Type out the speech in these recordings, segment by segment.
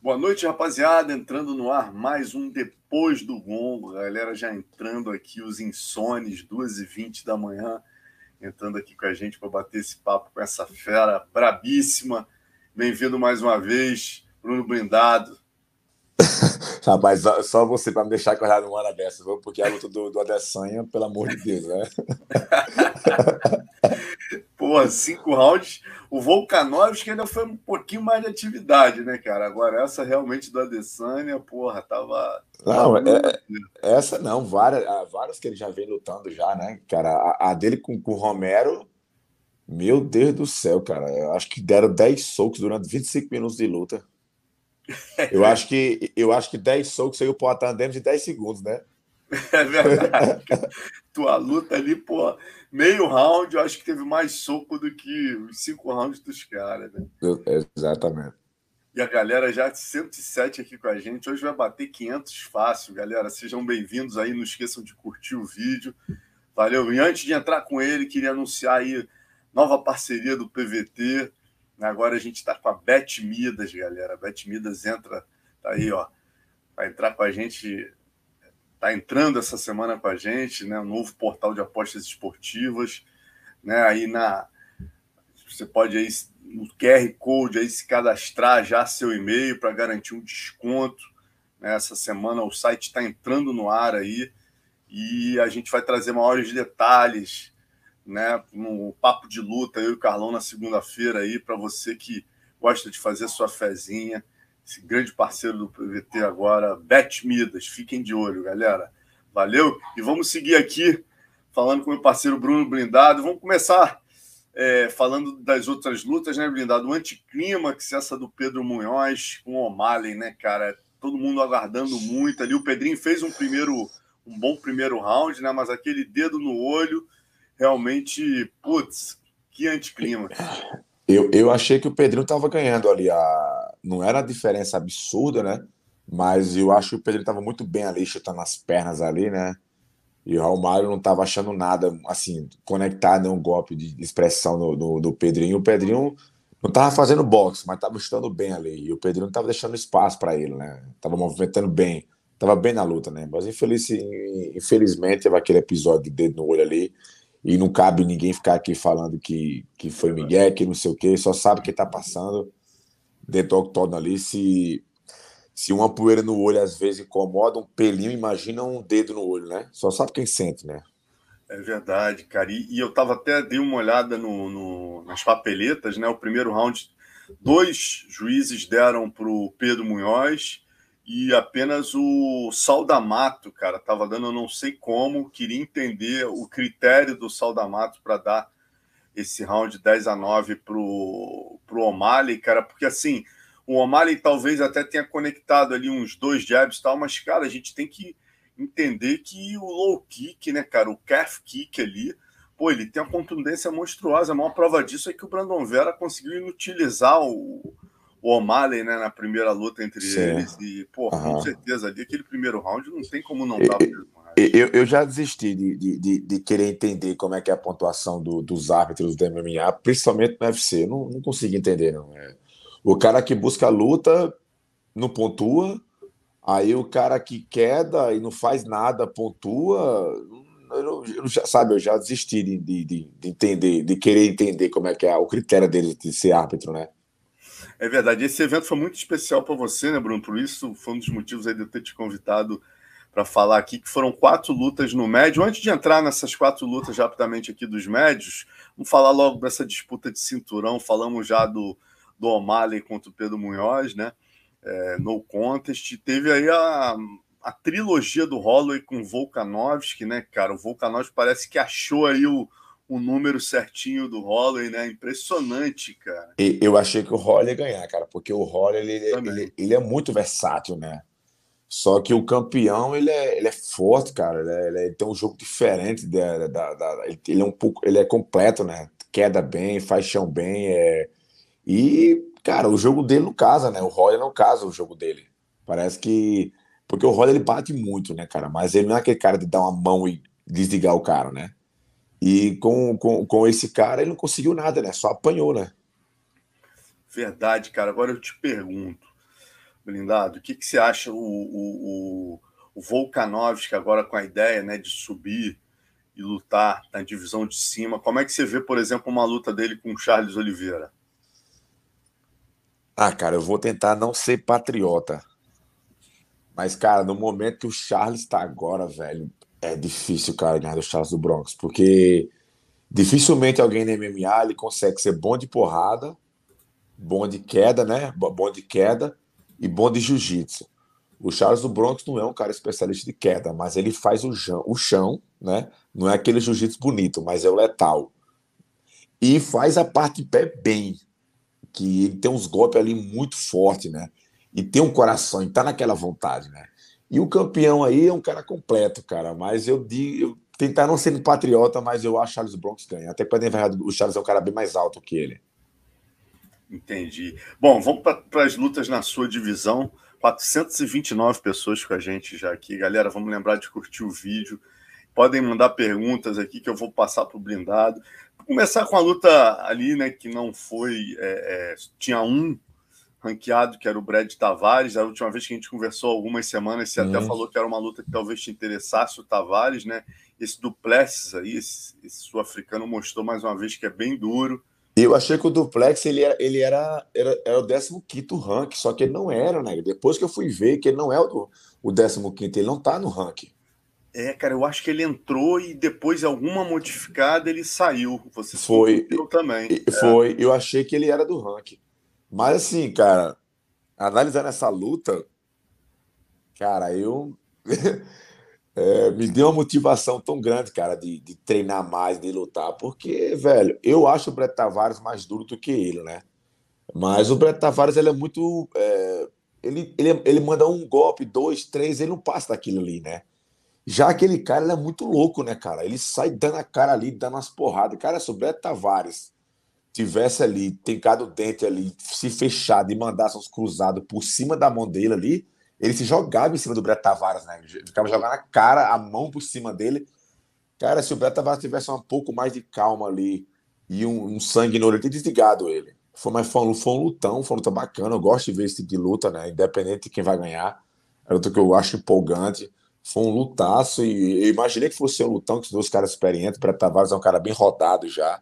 Boa noite, rapaziada. Entrando no ar mais um Depois do Gongo. Galera já entrando aqui, os insones, 2h20 da manhã, entrando aqui com a gente para bater esse papo com essa fera brabíssima. Bem-vindo mais uma vez, Bruno Blindado. Rapaz, só você para me deixar acordar numa hora dessa, viu? porque a luta do, do Adesanya, pelo amor de Deus, né? Porra, cinco rounds. O Volkanovski ainda foi um pouquinho mais de atividade, né, cara? Agora, essa realmente do Adesanya, porra, tava. Não, é, é, essa não, várias, várias que ele já vem lutando já, né, cara? A, a dele com, com o Romero, meu Deus do céu, cara. Eu acho que deram 10 socos durante 25 minutos de luta. Eu acho que eu acho que 10 socos aí o Poitin dentro de 10 segundos, né? É verdade. Tua luta ali, pô, meio round, eu acho que teve mais soco do que os cinco rounds dos caras, né? Exatamente. E a galera já 107 aqui com a gente. Hoje vai bater 500 fácil, galera. Sejam bem-vindos aí. Não esqueçam de curtir o vídeo. Valeu. E antes de entrar com ele, queria anunciar aí nova parceria do PVT. Agora a gente está com a Bet Midas, galera. A Bet Midas entra, tá aí, ó. Vai entrar com a gente está entrando essa semana com a gente, né? Novo portal de apostas esportivas, né? Aí na você pode aí no QR Code aí se cadastrar já seu e-mail para garantir um desconto. Né? Essa semana o site está entrando no ar aí e a gente vai trazer maiores detalhes, né? No papo de luta eu e o Carlão na segunda-feira aí para você que gosta de fazer sua fezinha esse grande parceiro do PVT agora, Bet Midas. Fiquem de olho, galera. Valeu? E vamos seguir aqui falando com o meu parceiro Bruno Blindado. Vamos começar é, falando das outras lutas, né, Blindado? O anticlímax, essa do Pedro Munhoz com o O'Malley, né, cara? Todo mundo aguardando muito ali. O Pedrinho fez um primeiro, um bom primeiro round, né? Mas aquele dedo no olho, realmente, putz, que anticlímax. Eu, eu achei que o Pedrinho estava ganhando ali. A... Não era a diferença absurda, né? Mas eu acho que o Pedrinho estava muito bem ali, chutando as pernas ali, né? E o Raul Mário não estava achando nada, assim, conectado em um golpe de expressão no, no, do Pedrinho. O Pedrinho não estava fazendo boxe, mas estava chutando bem ali. E o Pedrinho não estava deixando espaço para ele, né? Tava movimentando bem, tava bem na luta, né? Mas infeliz, infelizmente teve aquele episódio de dedo no olho ali e não cabe ninguém ficar aqui falando que, que foi Miguel, que não sei o quê, só sabe o que está passando dentro do ali. Se, se uma poeira no olho às vezes incomoda, um pelinho, imagina um dedo no olho, né? Só sabe quem sente, né? É verdade, cara. E, e eu tava até, dei uma olhada no, no, nas papeletas, né? O primeiro round, dois juízes deram para o Pedro Munhoz e apenas o Saldamato, cara, estava dando, eu não sei como, queria entender o critério do Saldamato para dar esse round 10 a 9 pro, pro O'Malley, cara, porque assim, o O'Malley talvez até tenha conectado ali uns dois jabs e tal, mas, cara, a gente tem que entender que o low kick, né, cara, o calf kick ali, pô, ele tem uma contundência monstruosa. A maior prova disso é que o Brandon Vera conseguiu inutilizar o, o O'Malley, né, na primeira luta entre Sim. eles. E, pô, uhum. com certeza ali, aquele primeiro round não tem como não dar. Eu, eu já desisti de, de, de, querer entender como é que é a pontuação do, dos árbitros do MMA, principalmente no UFC. Eu não, não consigo entender, não. É, o cara que busca a luta não pontua, aí o cara que queda e não faz nada pontua. Eu, eu já, sabe, eu já desisti de, de, de, entender, de querer entender como é que é o critério dele de ser árbitro, né? É verdade. Esse evento foi muito especial para você, né, Bruno? Por isso foi um dos motivos aí de eu ter te convidado para falar aqui, que foram quatro lutas no médio. Antes de entrar nessas quatro lutas rapidamente aqui dos médios, vamos falar logo dessa disputa de cinturão. Falamos já do, do O'Malley contra o Pedro Munhoz, né? É, no contest. Teve aí a, a trilogia do Holloway com o Volkanovski, né, cara? O Volkanovski parece que achou aí o, o número certinho do Holloway, né? Impressionante, cara. E, eu achei que o Holloway ia ganhar, cara, porque o Holloway ele, ele, ele, é muito versátil, né? Só que o campeão ele é, ele é forte, cara. Ele, é, ele tem um jogo diferente da, da, da, ele é um pouco, ele é completo, né? Queda bem, faz chão bem, é... e cara, o jogo dele não casa, né? O Holloway não casa o jogo dele. Parece que porque o Holloway ele bate muito, né, cara? Mas ele não é aquele cara de dar uma mão e desligar o cara, né? E com, com, com esse cara ele não conseguiu nada, né? Só apanhou, né? Verdade, cara. Agora eu te pergunto. Blindado, o que, que você acha o, o, o, Volkanovski agora com a ideia né, de subir e lutar na divisão de cima? Como é que você vê, por exemplo, uma luta dele com o Charles Oliveira? Ah, cara, eu vou tentar não ser patriota. Mas, cara, no momento que o Charles está agora, velho, é difícil, cara, ganhar do Charles do Bronx, porque dificilmente alguém no MMA ele consegue ser bom de porrada, bom de queda, né? Bom de queda e bom de jiu-jitsu. O Charles do Bronx não é um cara especialista de queda, mas ele faz o chão, o chão né? Não é aquele jiu-jitsu bonito, mas é o letal. E faz a parte de pé bem, que ele tem uns golpes ali muito fortes, né? E tem um coração, e tá naquela vontade, né? E o campeão aí é um cara completo, cara. Mas eu digo, tentar não ser patriota, mas eu acho que Charles Bronx ganha. Até verdade, o Charles é um cara bem mais alto que ele. Entendi. Bom, vamos para as lutas na sua divisão. 429 pessoas com a gente já aqui. Galera, vamos lembrar de curtir o vídeo. Podem mandar perguntas aqui que eu vou passar para o blindado. Vou começar com a luta ali, né? Que não foi. É, é, tinha um ranqueado, que era o Brad Tavares. A última vez que a gente conversou algumas semanas, você até falou que era uma luta que talvez te interessasse o Tavares, né? Esse Duplessis aí, esse, esse sul-africano mostrou mais uma vez que é bem duro. Eu achei que o Duplex ele era, ele era, era, era o 15 rank, só que ele não era, né? Depois que eu fui ver que ele não é o, o 15, ele não tá no ranking. É, cara, eu acho que ele entrou e depois, alguma modificada, ele saiu. Você foi também. Foi, é. eu achei que ele era do ranking. Mas assim, cara, analisando essa luta, cara, eu é, me deu uma motivação tão grande, cara, de, de, treinar mais, de lutar, porque, velho, eu acho o Brett Tavares mais duro do que ele, né? Mas o Brett Tavares, ele é muito. É, ele, ele, ele manda um golpe, dois, três, ele não passa daquilo ali, né? Já aquele cara, ele é muito louco, né, cara? Ele sai dando a cara ali, dando umas porradas. Cara, se o Brett Tavares tivesse ali, tencado o dente ali, se fechado e mandasse uns cruzados por cima da mão dele ali, ele se jogava em cima do Brett Tavares, né? Ficava jogando a cara, a mão por cima dele. Cara, se o Brett Tavares tivesse um pouco mais de calma ali e um, um sangue no olho, ele desligado ele. Foi, mas foi um, foi um lutão, foi uma luta bacana. Eu gosto de ver esse tipo de luta, né? Independente de quem vai ganhar. É luta que eu acho empolgante. Foi um lutaço e eu imaginei que fosse um lutão, que os dois caras experientes. O Brett Tavares é um cara bem rodado já.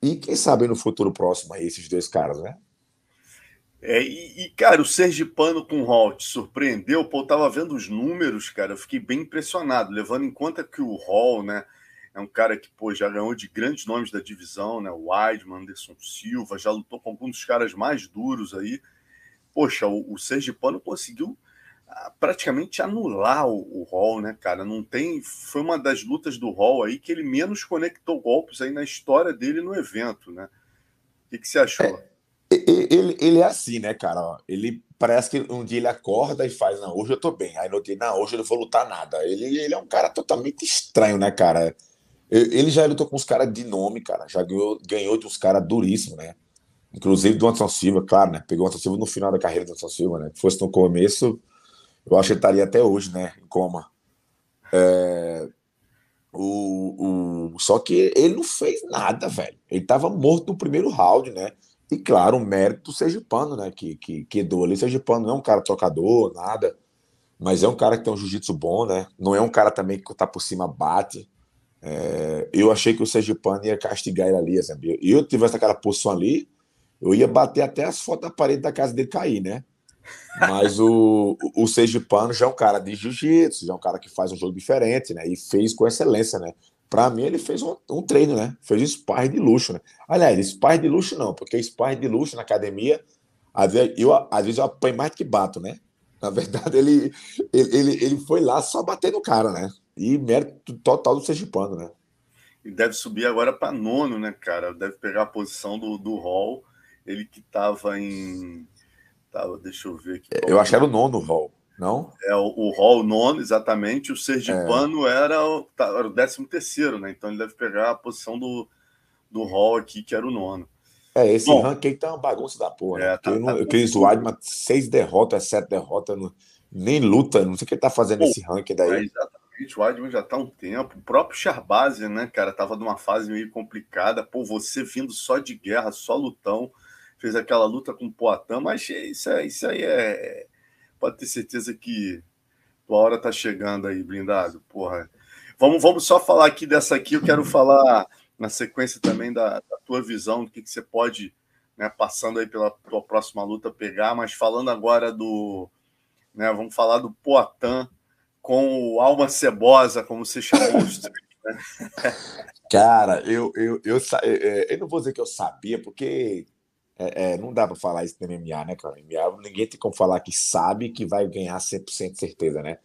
E quem sabe no futuro próximo aí, esses dois caras, né? É, e, e, cara, o Sergipano com o Hall te surpreendeu? Pô, eu tava vendo os números, cara, eu fiquei bem impressionado, levando em conta que o Hall, né, é um cara que, pô, já ganhou de grandes nomes da divisão, né, o Weidman, Anderson Silva, já lutou com alguns dos caras mais duros aí. Poxa, o, o Sergipano conseguiu praticamente anular o, o Hall, né, cara? Não tem. Foi uma das lutas do Hall aí que ele menos conectou golpes aí na história dele no evento, né? O que, que você achou? É, ele, ele é assim, né, cara? Ele parece que um dia ele acorda e faz, não, hoje eu tô bem. Aí no outro dia, não, hoje eu não vou lutar nada. Ele, ele é um cara totalmente estranho, né, cara? Ele já lutou com os caras de nome, cara. Já ganhou, ganhou de uns caras duríssimos, né? Inclusive do Anderson Silva, claro, né? Pegou o Anderson Silva no final da carreira do Anderson Silva, né? Se fosse no começo, eu acho que ele estaria até hoje, né? Em coma. É, o, o, só que ele não fez nada, velho. Ele tava morto no primeiro round, né? E claro, o mérito do Sergipano, né? Que, que, que doou ali. Sergipano não é um cara tocador, nada. Mas é um cara que tem um jiu-jitsu bom, né? Não é um cara também que tá por cima, bate. É, eu achei que o Sergipano ia castigar ele ali, sabe? E eu tivesse aquela posição ali, eu ia bater até as fotos da parede da casa dele cair, né? Mas o, o Sergipano já é um cara de jiu-jitsu, já é um cara que faz um jogo diferente, né? E fez com excelência, né? Para mim, ele fez um, um, treino, né? Fez um sparring de luxo, né? Aliás, sparring de luxo não, porque sparring de luxo na academia, às vezes eu, às vezes eu apanho mais do que bato, né? Na verdade, ele, ele, ele, ele foi lá só bater no cara, né? E mérito total do Sergipano, né? E deve subir agora para nono, né, cara? Deve pegar a posição do, do Hall. Ele que estava em Tava, deixa eu ver aqui. Eu acho que era o nono hall, não? É, o, o hall nono, exatamente. O Sergipano é. era, o, tá, era o décimo terceiro, né? Então ele deve pegar a posição do, do hall aqui, que era o nono. É, esse Bom, ranking tá uma bagunça da porra. Né? É, né? tá, tá eu queria Weidman, seis derrotas, sete derrotas, não, nem luta, não sei o que ele tá fazendo Pô, esse ranking daí. É, exatamente, o Weidman já tá há um tempo. O próprio Charbazzi, né, cara, tava numa fase meio complicada. Pô, você vindo só de guerra, só lutão fez aquela luta com o Poitin, mas isso, é, isso aí é, pode ter certeza que tua hora tá chegando aí, blindado. Porra. Vamos, vamos só falar aqui dessa aqui. Eu quero falar na sequência também da, da tua visão, do que, que você pode, né, passando aí pela tua próxima luta, pegar, mas falando agora do. Né, vamos falar do Poatan com o Alma Cebosa, como você chamou os né? Cara, eu, eu, eu, eu, eu, não vou dizer que eu sabia, porque é, é, não dá para falar isso no MMA, né, cara? MMA, ninguém tem como falar que sabe que vai ganhar 100% de certeza, né?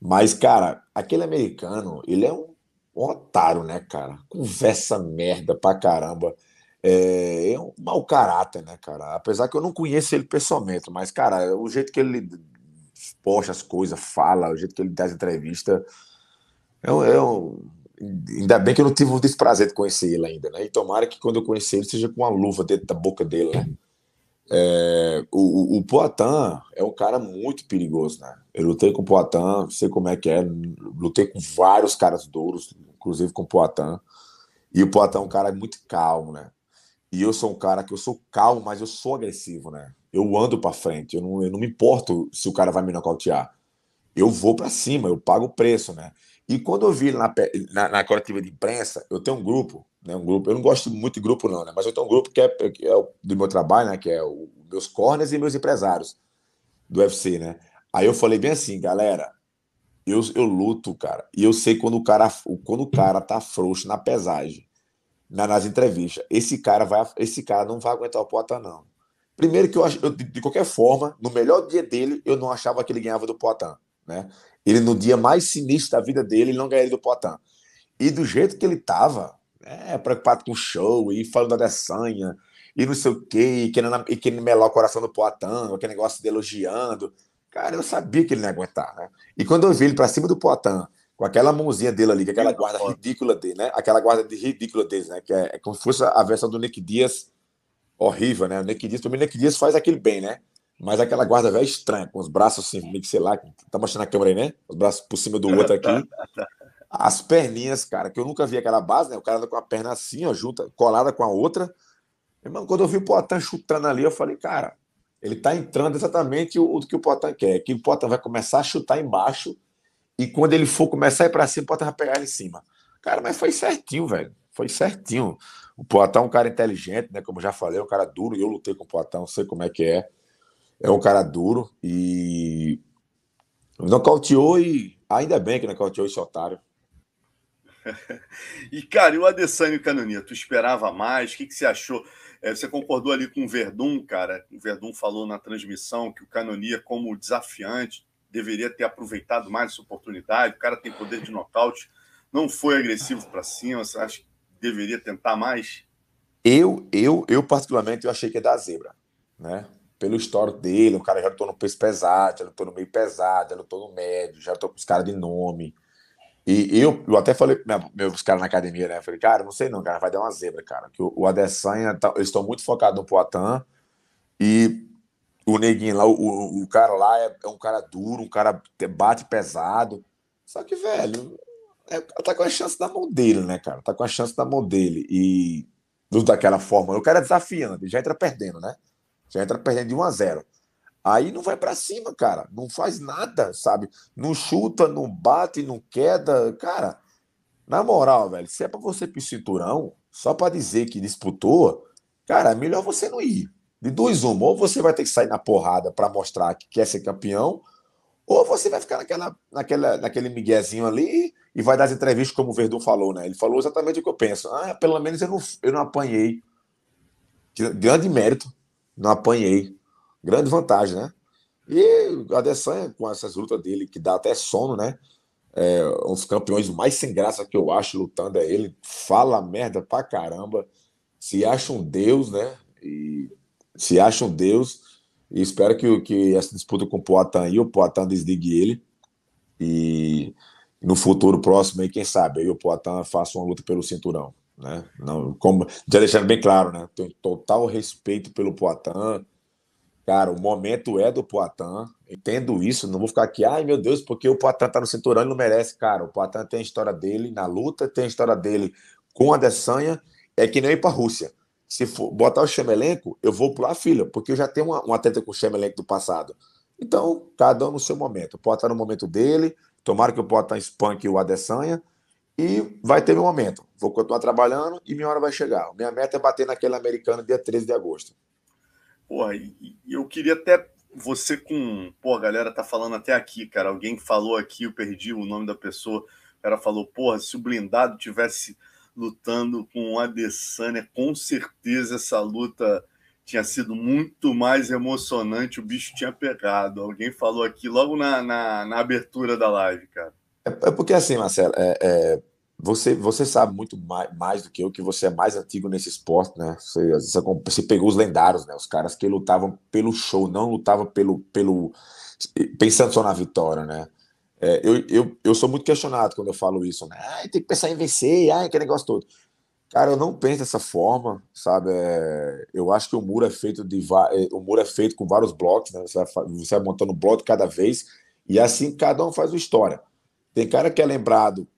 Mas, cara, aquele americano, ele é um, um otário, né, cara? Conversa merda pra caramba. É, é um mau caráter, né, cara? Apesar que eu não conheço ele pessoalmente, mas, cara, o jeito que ele posta as coisas, fala, o jeito que ele dá as entrevistas, é é um Ainda bem que eu não tive o desprazer de conhecer ele ainda, né? E tomara que quando eu conhecer ele seja com uma luva dentro da boca dele, né? É, o, o, Poitin é um cara muito perigoso, né? Eu lutei com o Poitin, sei como é que é, lutei com vários caras duros, inclusive com o Poitin. E o Poitin é um cara muito calmo, né? E eu sou um cara que eu sou calmo, mas eu sou agressivo, né? Eu ando para frente, eu não, eu não me importo se o cara vai me nocautear. Eu vou para cima, eu pago o preço, né? E quando eu vi na, na, na, coletiva de imprensa, eu tenho um grupo, né, um grupo, eu não gosto muito de grupo não, né, mas eu tenho um grupo que é, que é do meu trabalho, né, que é o, meus corners e meus empresários do UFC, né. Aí eu falei bem assim, galera, eu, eu luto, cara, e eu sei quando o cara, quando o cara tá frouxo na pesagem, na, nas entrevistas, esse cara vai, esse cara não vai aguentar o Poitin, não. Primeiro que eu, eu de qualquer forma, no melhor dia dele, eu não achava que ele ganhava do Poitin, né. Ele, no dia mais sinistro da vida dele, ele não ganharia do Poitin. E do jeito que ele tava, é, preocupado com o show, e falando da Dessanha, e não sei o quê, e querendo, e querendo melar o coração do Poitin, aquele negócio de elogiando. Cara, eu sabia que ele não ia aguentar, né? E quando eu vi ele pra cima do Poitin, com aquela mãozinha dele ali, com aquela guarda ridícula dele, né? Aquela guarda de ridícula dele, né? Que é, é como se fosse a versão do Nick Dias horrível, né? O Nick Dias, também o Nick Dias faz aquele bem, né? Mas aquela guarda velha estranha, com os braços assim, meio que sei lá, tá mostrando a câmera aí, né? Os braços por cima do outro aqui. As perninhas, cara, que eu nunca vi aquela base, né? O cara com a perna assim, ó, junta, colada com a outra. Irmão, quando eu vi o Poitin chutando ali, eu falei, cara, ele tá entrando exatamente o, o que o Poitin quer, que o Poitin vai começar a chutar embaixo e quando ele for começar a ir pra cima, o Poitin vai pegar ele em cima. Cara, mas foi certinho, velho. Foi certinho. O Poitin é um cara inteligente, né? Como eu já falei, é um cara duro. E eu lutei com o Poitin, não sei como é que é é um cara duro e nocauteou e ainda bem que nocauteou esse otário. e, cara, e o Adesanya e o Canonia, tu esperava mais? O que, que você achou? É, você concordou ali com o Verdun, cara? O Verdun falou na transmissão que o Canonia, como desafiante, deveria ter aproveitado mais essa oportunidade. O cara tem poder de nocaute, não foi agressivo para cima. Você acha que deveria tentar mais? Eu, eu, eu particularmente, eu achei que ia dar zebra, né? Pelo histórico dele, o cara já lutou no peso pesado, já lutou no meio pesado, já lutou no médio, já lutou com os caras de nome. E eu, eu até falei para meus caras na academia, né? Eu falei, cara, não sei não, cara, vai dar uma zebra, cara. Que o, o Adesanya, tá, eles estão muito focados no Poitin e o neguinho lá, o, o cara lá é, é, um cara duro, um cara que bate pesado. Só que, velho, é, tá com a chance da mão dele, né, cara? Tá com a chance da mão dele. E daquela forma, o cara desafiando, já entra perdendo, né? Já entra perdendo de 1 a 0. Aí não vai para cima, cara. Não faz nada, sabe? Não chuta, não bate, não queda. Cara, na moral, velho, se é para você pro cinturão, só para dizer que disputou, cara, é melhor você não ir. De dois um, ou você vai ter que sair na porrada para mostrar que quer ser campeão, ou você vai ficar naquela, naquela, naquele miguezinho ali e vai dar as entrevistas como o Verdun falou, né? Ele falou exatamente o que eu penso. Ah, pelo menos eu não, eu não apanhei. Grande mérito não apanhei. Grande vantagem, né? E a Adesanya, com essas lutas dele, que dá até sono, né? É, um dos campeões mais sem graça que eu acho lutando é ele. Fala merda pra caramba. Se acha um deus, né? E se acha um deus. E espero que, que essa disputa com o Poatan aí, o Poatan desligue ele. E no futuro próximo aí, quem sabe, aí o Poatan faça uma luta pelo cinturão né? Não, como já deixando bem claro, né? Tenho total respeito pelo Poitin. Cara, o momento é do Poitin. Entendo isso, não vou ficar aqui, ai meu Deus, porque o Poitin tá no cinturão e não merece. Cara, o Poitin tem a história dele na luta, tem a história dele com a Dessanha, é que nem ir pra Rússia. Se for botar o Chemelenko, eu vou pular a filha, porque eu já tenho uma, uma treta com o Chemelenko do passado. Então, cada um no seu momento. O Poitin no momento dele, tomara que o Poitin espanque o Adesanya, e vai ter meu momento. Vou continuar trabalhando e minha hora vai chegar. Minha meta é bater naquele americano dia 13 de agosto. E eu queria até você com. Pô, a galera tá falando até aqui, cara. Alguém falou aqui, eu perdi o nome da pessoa. O cara falou, porra, se o blindado tivesse lutando com o Adesanya, com certeza essa luta tinha sido muito mais emocionante, o bicho tinha pegado. Alguém falou aqui logo na, na, na abertura da live, cara. É, é porque assim, Marcelo, é, é, você, você sabe muito mais, mais, do que eu, que você é mais antigo nesse esporte, né? Você, você, pegou os lendários, né? Os caras que lutavam pelo show, não lutavam pelo, pelo pensando só na vitória, né? É, eu, eu, eu sou muito questionado quando eu falo isso, né? Ah, tem que pensar em vencer, ai, que negócio todo. Cara, eu não penso dessa forma, sabe? É, eu acho que o muro é feito de é, o muro é feito com vários blocos, né? Você vai, você vai montando um bloco cada vez e assim cada um faz uma história. Tem cara que é lembrado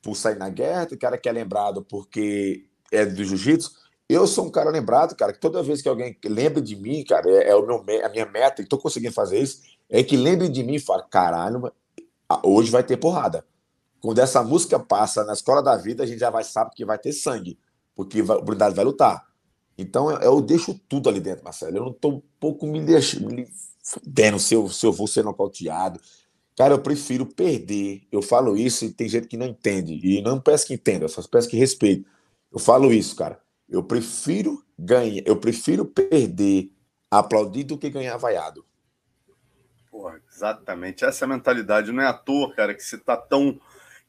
por sair na guerra, tem cara que é lembrado porque é do jiu-jitsu. Eu sou um cara lembrado, cara, que toda vez que alguém lembra de mim, cara, é, é o meu, a minha meta, e estou conseguindo fazer isso, é que lembre de mim e fale, caralho, hoje vai ter porrada. Quando essa música passa na escola da vida, a gente já vai saber que vai ter sangue, porque o blindado vai lutar. Então eu, deixo tudo ali dentro, Marcelo. Eu não estou um pouco me deixando, me dando se eu, se eu vou ser nocauteado. Cara, eu prefiro perder. Eu falo isso e tem gente que não entende. E não peço que entenda, só peço que respeite. Eu falo isso, cara. Eu prefiro ganhar, eu prefiro perder aplaudido do que ganhar vaiado. Porra, exatamente. Essa mentalidade. Não é à toa, cara, que você tá tão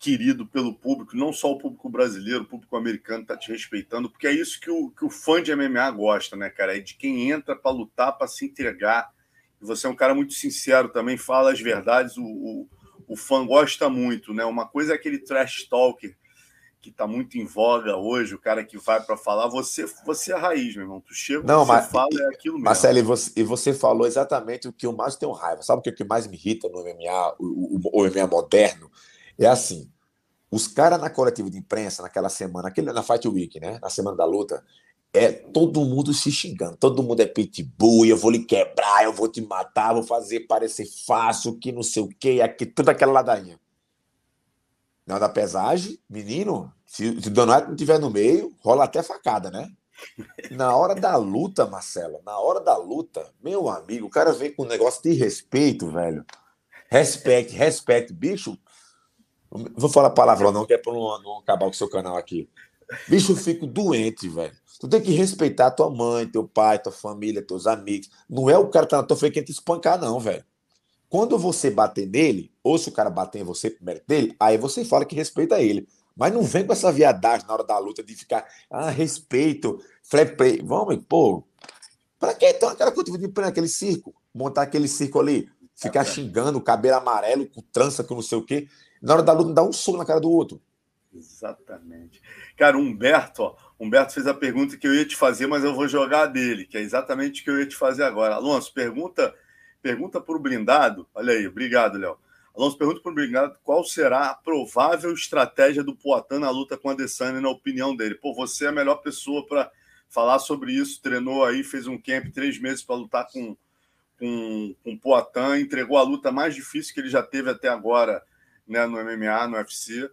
querido pelo público, não só o público brasileiro, o público americano está te respeitando, porque é isso que o, que o fã de MMA gosta, né, cara? É de quem entra para lutar, para se entregar. E você é um cara muito sincero também, fala as verdades, o, o, o fã gosta muito, né? Uma coisa é aquele trash talker que está muito em voga hoje, o cara que vai para falar, você você é a raiz, meu irmão. Tu chega, não, você mas, fala, é aquilo mesmo. Marcelo, e você, e você falou exatamente o que eu mais tenho raiva. Sabe o que, é que mais me irrita no MMA, o, o, o MMA moderno? É assim, os caras na coletiva de imprensa, naquela semana, aquele, na Fight Week, né? Na semana da luta, é todo mundo se xingando. Todo mundo é pitbull, eu vou lhe quebrar, eu vou te matar, vou fazer parecer fácil, que não sei o quê, aqui, toda aquela ladainha. Na da pesagem, menino, se, se o Donato não estiver no meio, rola até facada, né? Na hora da luta, Marcelo, na hora da luta, meu amigo, o cara vem com um negócio de respeito, velho. Respeite, respeite, bicho. Vou falar palavrão, não, que é para não, não, acabar com o seu canal aqui. Bicho, eu fico doente, velho. Tu tem que respeitar tua mãe, teu pai, tua família, teus amigos. Não é o cara que tá na tua frente que te espancar, não, velho. Quando você bater nele, ou se o cara bater em você primeiro dele, aí você fala que respeita ele. Mas não vem com essa viadagem na hora da luta de ficar, ah, respeito, flap play. Vamos, pô. Pra que então aquela coisa de aquele circo? Montar aquele circo ali, ficar xingando, cabelo amarelo, com trança, com não sei o quê na hora da luta, dá um soco na cara do outro. Exatamente. Cara, Humberto, ó, Humberto fez a pergunta que eu ia te fazer, mas eu vou jogar a dele, que é exatamente o que eu ia te fazer agora. Alonso, pergunta pergunta para o blindado. Olha aí, obrigado, Léo. Alonso, pergunta para o blindado qual será a provável estratégia do Poitin na luta com a Adesanya, na opinião dele. Pô, você é a melhor pessoa para falar sobre isso. Treinou aí, fez um camp três meses para lutar com, com, com o Poitin, entregou a luta mais difícil que ele já teve até agora né, no MMA, no UFC,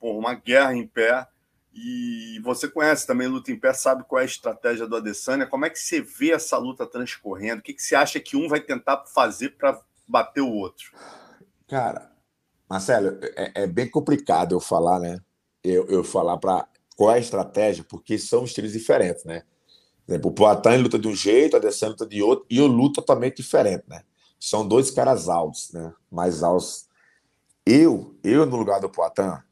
por uma guerra em pé. E você conhece também luta em pé, sabe qual é a estratégia do Adesanya. Como é que você vê essa luta transcorrendo? O que, que você acha que um vai tentar fazer para bater o outro? Cara, Marcelo, é, é, bem complicado eu falar, né? Eu, eu falar para qual é a estratégia, porque são estilos diferentes, né? Por exemplo, o Poatan luta de um jeito, a Adesanya luta de outro, e eu luto totalmente diferente, né? São dois caras altos, né? Mais altos eu, eu no lugar do Poitin,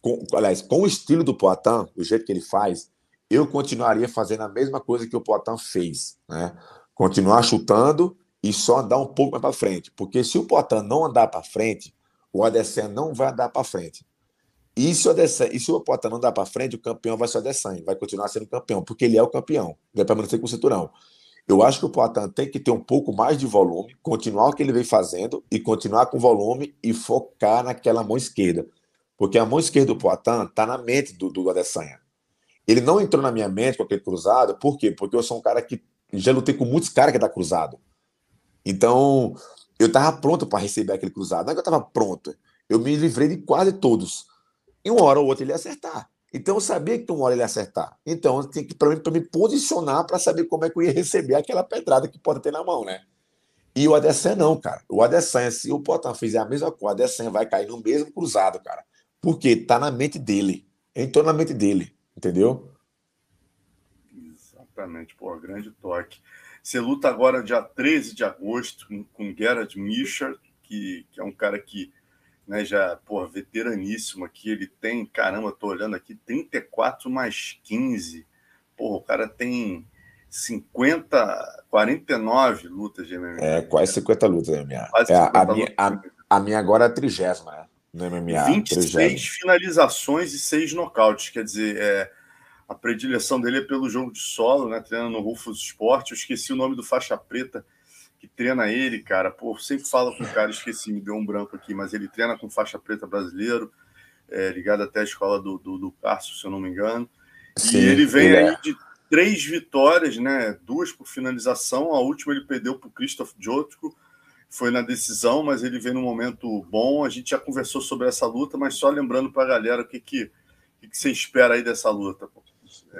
com, aliás, com o estilo do Poitin, o jeito que ele faz, eu continuaria fazendo a mesma coisa que o Poitin fez, né? Continuar chutando e só andar um pouco mais para frente, porque se o Poitin não andar para frente, o Adesanya não vai andar para frente. E se o Adesanya, e se o Poitin não andar para frente, o campeão vai ser o Adesanya, vai continuar sendo campeão, porque ele é o campeão, vai permanecer com o cinturão. Eu acho que o Poitin tem que ter um pouco mais de volume, continuar o que ele vem fazendo e continuar com volume e focar naquela mão esquerda. Porque a mão esquerda do Poitin está na mente do, do Adesanya. Ele não entrou na minha mente com aquele cruzado, por quê? Porque eu sou um cara que já lutei com muitos caras que dá cruzado. Então, eu tava pronto para receber aquele cruzado. Não é que eu tava pronto. Eu me livrei de quase todos. E uma hora ou outra ele ia acertar. Então eu sabia que uma hora ele ia acertar. Então eu tinha que, para me posicionar para saber como é que eu ia receber aquela pedrada que pode ter na mão, né? E o Adesanya não, cara. O Adesanya, se o Potan fizer a mesma coisa, o Adesanya vai cair no mesmo cruzado, cara. Porque tá na mente dele. Entrou na mente dele, entendeu? Exatamente, pô, grande toque. Você luta agora dia 13 de agosto com, Gerard Mischer, que, que é um cara que né, já, pô, veteraníssimo aqui. Ele tem, caramba, tô olhando aqui, 34 mais 15. Pô, o cara tem 50, 49 lutas de MMA. É, quase 50 lutas de MMA. É, a, minha, a, a, minha agora é a trigésima, né? No MMA. 26 30. finalizações e 6 nocautes. Quer dizer, é, a predileção dele é pelo jogo de solo, né? Treinando no Rufus Sport. Eu esqueci o nome do faixa preta que treina ele, cara. Pô, sempre falo com o cara, esqueci, me deu um branco aqui, mas ele treina com faixa preta brasileiro, é, ligado até à escola do, do, do Cássio, se eu não me engano. Sim, e ele vem é. aí de três vitórias, né? Duas por finalização. A última ele perdeu para o Christoph Jotko, foi na decisão, mas ele vem num momento bom. A gente já conversou sobre essa luta, mas só lembrando para a galera o que, que, o que, você espera aí dessa luta. Pô.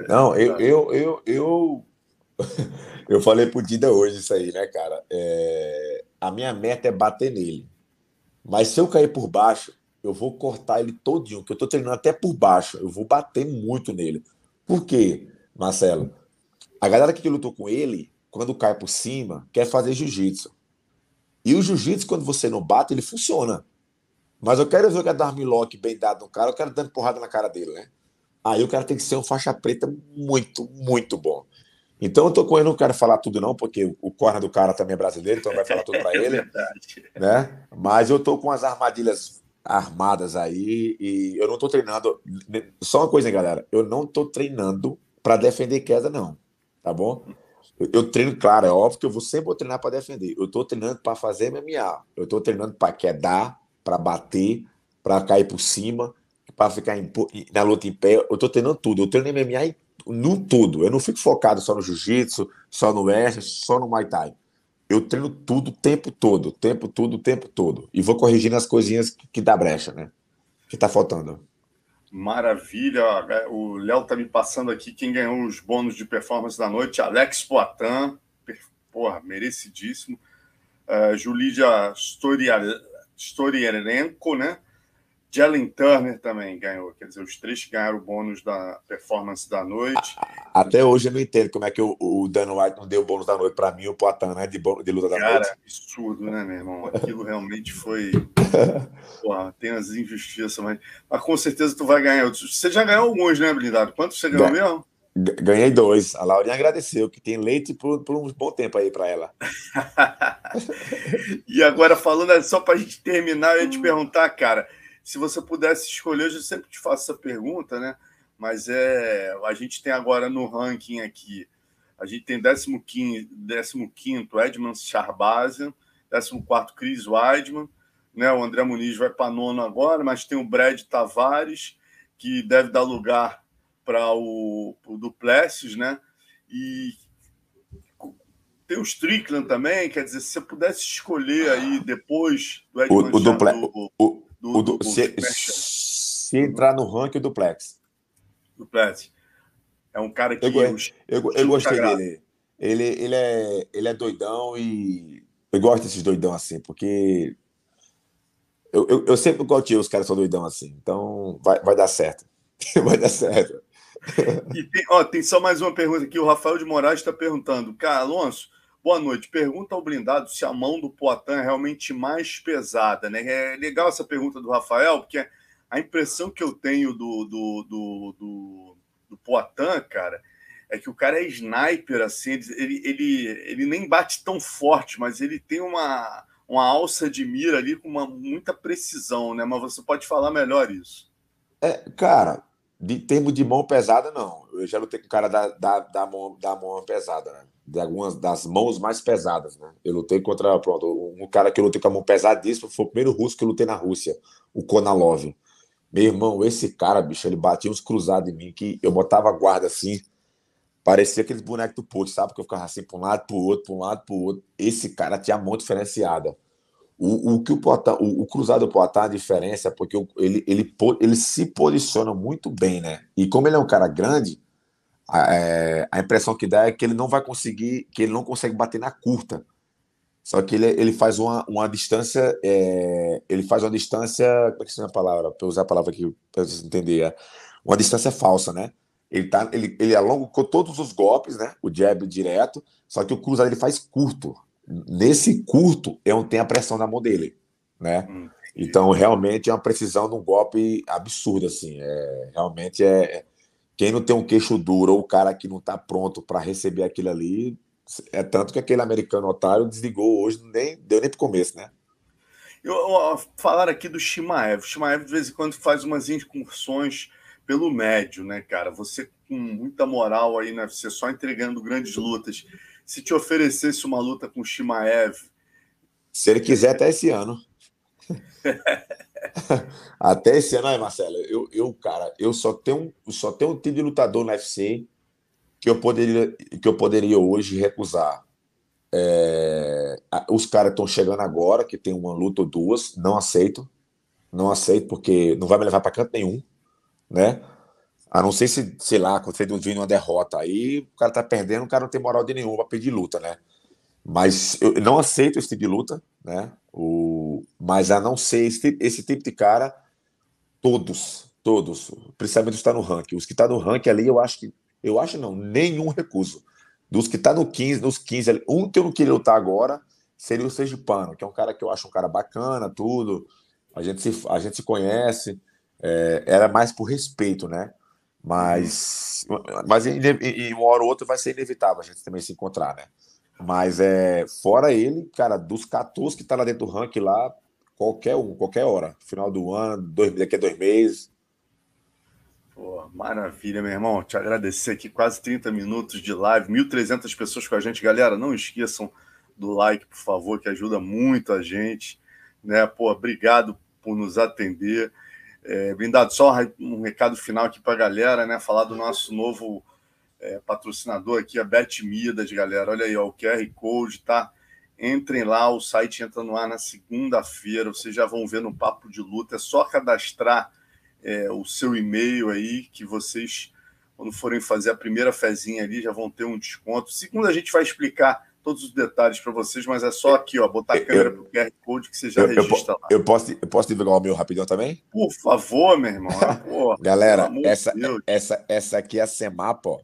Não, eu, eu, eu, eu, eu falei pro Dida hoje isso aí, né, cara? É... A minha meta é bater nele. Mas se eu cair por baixo, eu vou cortar ele todinho, que eu tô treinando até por baixo. Eu vou bater muito nele. Por quê, Marcelo? A galera que lutou com ele, quando cai por cima, quer fazer jiu-jitsu. E o jiu-jitsu, quando você não bate, ele funciona. Mas eu quero ver o que é dar bem dado no cara, eu quero dando porrada na cara dele, né? Aí o cara tem que ser um faixa preta muito, muito bom. Então eu tô com ele, não quero falar tudo não, porque o corner do cara também é brasileiro, então vai falar tudo para é ele, é né? Mas eu tô com as armadilhas armadas aí e eu não tô treinando. Só uma coisa, hein, galera, eu não tô treinando para defender queda não, tá bom? Eu, treino, claro, é óbvio que eu vou sempre vou treinar para defender. Eu tô treinando para fazer MMA. Eu tô treinando para quedar, para bater, para cair por cima, para ficar em, na luta em pé. Eu tô treinando tudo. Eu treino MMA no tudo. Eu não fico focado só no jiu-jitsu, só no wrestling, só no muay thai. Eu treino tudo o tempo todo, tempo tudo, o tempo todo. E vou corrigindo as coisinhas que, que dá brecha, né? Que tá faltando. Maravilha. O Léo tá me passando aqui quem ganhou os bônus de performance da noite. Alex Poitin, porra, merecidíssimo. Uh, Julídia Storierenko, né? Jalen Turner também ganhou, quer dizer, os três ganharam o bônus da performance da noite. Até hoje eu não entendo como é que o, o Dan White não deu o bônus da noite para mim, o Poitin, né, de, de luta da Cara, noite. Cara, absurdo, né, meu irmão? Aquilo realmente foi... Porra, tem as injustiças, mas... mas com certeza tu vai ganhar. Você já ganhou alguns, né, Blindado? Quantos você ganhou mesmo? Ganhei dois. A Laurinha agradeceu, que tem leite por, por um bom tempo aí para ela. e agora, falando só para a gente terminar, eu ia te perguntar, cara se você pudesse escolher, eu sempre te faço essa pergunta, né? Mas é, a gente tem agora no ranking aqui, a gente tem 15, 15 Edmund Charbazian, 14 Chris Weidman, né? O André Muniz vai para nono agora, mas tem o Brad Tavares, que deve dar lugar para o, o Duplessis, né? E tem o Strickland também, quer dizer, se você pudesse escolher aí depois do Edmund o, o, Duple, o, do, o do, do se, se, entrar no ranking, o Duplex. Duplex. É um cara que. Eu, eu, eu, eu gostei dele. Ele, ele, é, ele é doidão e. Eu gosto desses doidão assim, porque. Eu, eu, eu sempre gosto os caras são doidão assim. Então vai, vai dar certo. vai dar certo. E tem, ó, tem só mais uma pergunta aqui. O Rafael de Moraes está perguntando. Cara, Alonso, Boa noite. Pergunta ao blindado se a mão do Poitin é realmente mais pesada. Né? É legal essa pergunta do Rafael, porque a impressão que eu tenho do, do, do, do, do Poitin, cara, é que o cara é sniper, assim, ele, ele, ele nem bate tão forte, mas ele tem uma, uma alça de mira ali com uma, muita precisão, né? Mas você pode falar melhor isso. É, cara, de termo de mão pesada, não. Eu já lutei com o cara da, da, da, mão, da mão pesada, né? de algumas das mãos mais pesadas, né? Eu lutei contra, pronto, um cara que eu lutei com a mão pesadíssima foi o primeiro russo que eu lutei na Rússia, o Konalov. Meu irmão, esse cara, bicho, ele batia uns cruzados em mim que eu botava guarda assim, parecia aqueles bonecos do Puto, sabe? Que eu ficava assim para um lado, para o outro, para um lado, para o outro. Esse cara tinha a mão diferenciada. O, o que o, Poitin, o, o cruzado Poitin, a diferença é porque ele, ele, ele se posiciona muito bem, né? E como ele é um cara grande, a, é, a impressão que dá é que ele não vai conseguir, que ele não consegue bater na curta. Só que ele, ele faz uma, uma distância, é, ele faz uma distância, como é que se chama a palavra? Para usar a palavra aqui para vocês entenderem, é uma distância falsa, né? Ele, tá, ele, ele alonga com todos os golpes, né? O jab direto, só que o cruzado ele faz curto nesse curto é onde tem a pressão na mão dele, né? Hum, então, realmente é uma precisão de um golpe absurdo, assim. É, realmente é. Quem não tem um queixo duro ou o cara que não está pronto para receber aquilo ali, é tanto que aquele americano otário desligou hoje, nem deu nem pro começo, né? Eu, eu, falar aqui do Shimaev. O Shimaev, de vez em quando, faz umas incursões pelo médio, né, cara? Você com muita moral aí na né? UFC, só entregando grandes lutas se te oferecesse uma luta com o Shimaev? Se ele quiser, até esse ano. até esse ano, aí, Marcelo, eu, eu, cara, eu só tenho, só tenho um time de lutador no UFC que eu poderia, que eu poderia hoje recusar. É, os caras estão chegando agora, que tem uma luta ou duas, não aceito. Não aceito, porque não vai me levar para canto nenhum, né? A não ser se, sei lá, quando você vir uma derrota. Aí o cara tá perdendo, o cara não tem moral de nenhum para pedir luta, né? Mas eu não aceito esse tipo de luta, né? O, mas a não ser esse, esse tipo de cara, todos, todos, principalmente os que tá no ranking. Os que tá no ranking ali, eu acho que. Eu acho não, nenhum recuso. Dos que tá no 15, nos 15 ali, um que eu não queria lutar agora seria o Sergipano, que é um cara que eu acho um cara bacana, tudo. A gente se, a gente se conhece. É, era mais por respeito, né? Mas, mas em, em uma hora ou outra vai ser inevitável a gente também se encontrar, né? Mas é, fora ele, cara, dos 14 que tá lá dentro do ranking lá, qualquer um, qualquer hora. Final do ano, dois, daqui a dois meses. Pô, maravilha, meu irmão. Te agradecer aqui, quase 30 minutos de live, 1.300 pessoas com a gente. Galera, não esqueçam do like, por favor, que ajuda muito a gente. Né? Pô, obrigado por nos atender. É, Blindado, só um recado final aqui para a galera, né? Falar do nosso novo é, patrocinador aqui, a Bet Midas, galera. Olha aí, ó, o QR Code, tá? Entrem lá, o site entra no ar na segunda-feira. Vocês já vão ver no Papo de Luta. É só cadastrar é, o seu e-mail aí, que vocês, quando forem fazer a primeira fezinha ali, já vão ter um desconto. Segunda, a gente vai explicar todos os detalhes para vocês, mas é só aqui, ó, botar a câmera para o QR Code que você já eu, registra eu, lá. Eu posso, eu posso divulgar o meu rapidão também? Por favor, meu irmão. Porra, Galera, essa, essa, essa aqui é a Semapa, ó.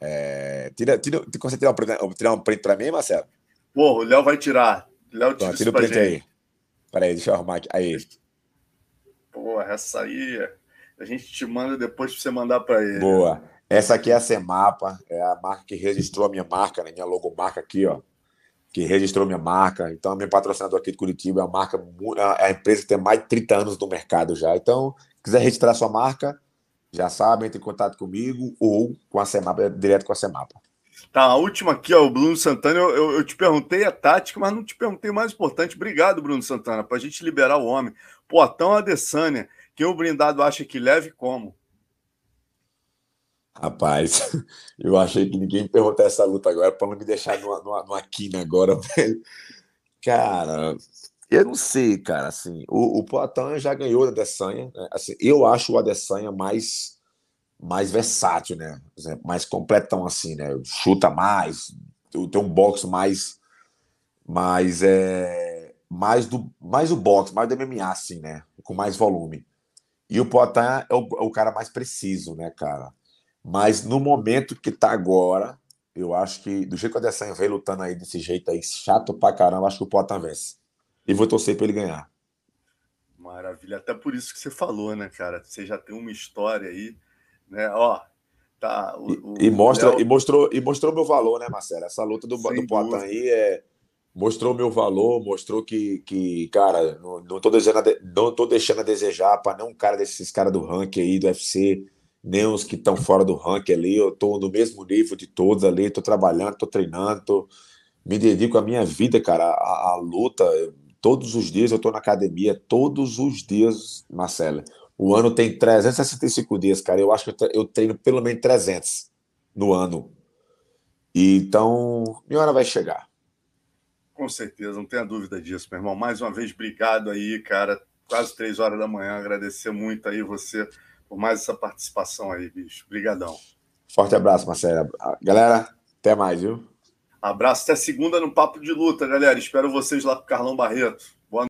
É, tira, tira, consegue tirar um, print, tirar um print para mim, Marcelo? Porra, o Léo vai tirar. Léo tira, tira o print aí. Peraí, deixa eu arrumar aqui. Aí. Porra, essa aí a gente te manda depois para você mandar para ele. Boa. Essa aqui é a Semapa, é a marca que registrou a minha marca, né? minha logomarca aqui, ó, que registrou minha marca. Então, minha patrocinador aqui de Curitiba é a marca, é a empresa que tem mais de 30 anos no mercado já. Então, quiser registrar sua marca, já sabe, entre em contato comigo ou com a Semapa, direto com a Semapa. Tá, a última aqui, ó, o Bruno Santana. Eu, eu, te perguntei a tática, mas não te perguntei o mais importante. Obrigado, Bruno Santana, para a gente liberar o homem. Potão Adesanya, quem o blindado acha que leve como? Rapaz, eu achei que ninguém perguntou essa luta agora para não me deixar numa, numa, numa quina agora, velho. Cara, eu não sei, cara, assim, o, o já ganhou o Adesanya, né? assim, eu acho o Adesanya mais mais versátil, né? Mais completão assim, né? Chuta mais, tem um boxe mais mais é mais do mais o boxe, mais do MMA assim, né? Com mais volume. E o Poitin é o, é o cara mais preciso, né, cara? Mas no momento que tá agora, eu acho que do jeito que o Adesanya vem lutando aí desse jeito aí, chato pra caramba, acho que o Poitin vence. E vou torcer para ele ganhar. Maravilha, até por isso que você falou, né, cara? Você já tem uma história aí, né? Ó, tá. O, e, e mostra, e mostrou, e mostrou meu valor, né, Marcelo? Essa luta do, do Poitin aí é mostrou meu valor, mostrou que, que cara, não, não, tô desejando, não tô deixando a desejar para não um cara desses caras do ranking aí do UFC nem os que estão fora do ranking ali. Eu estou no mesmo nível de todos ali, estou trabalhando, estou treinando, tô, me dedico à minha vida, cara, à, à luta. Todos os dias eu estou na academia, todos os dias, Marcelo. O ano tem 365 dias, cara. Eu acho que eu treino pelo menos 300 no ano. E, então, minha hora vai chegar. Com certeza, não tenha dúvida disso, meu irmão. Mais uma vez, obrigado aí, cara. Quase três horas da manhã. Agradecer muito aí você por mais essa participação aí, bicho. Obrigadão. Forte abraço, Marcelo. Galera, até mais, viu? Abraço até segunda no Papo de Luta, galera. Espero vocês lá com o Carlão Barreto.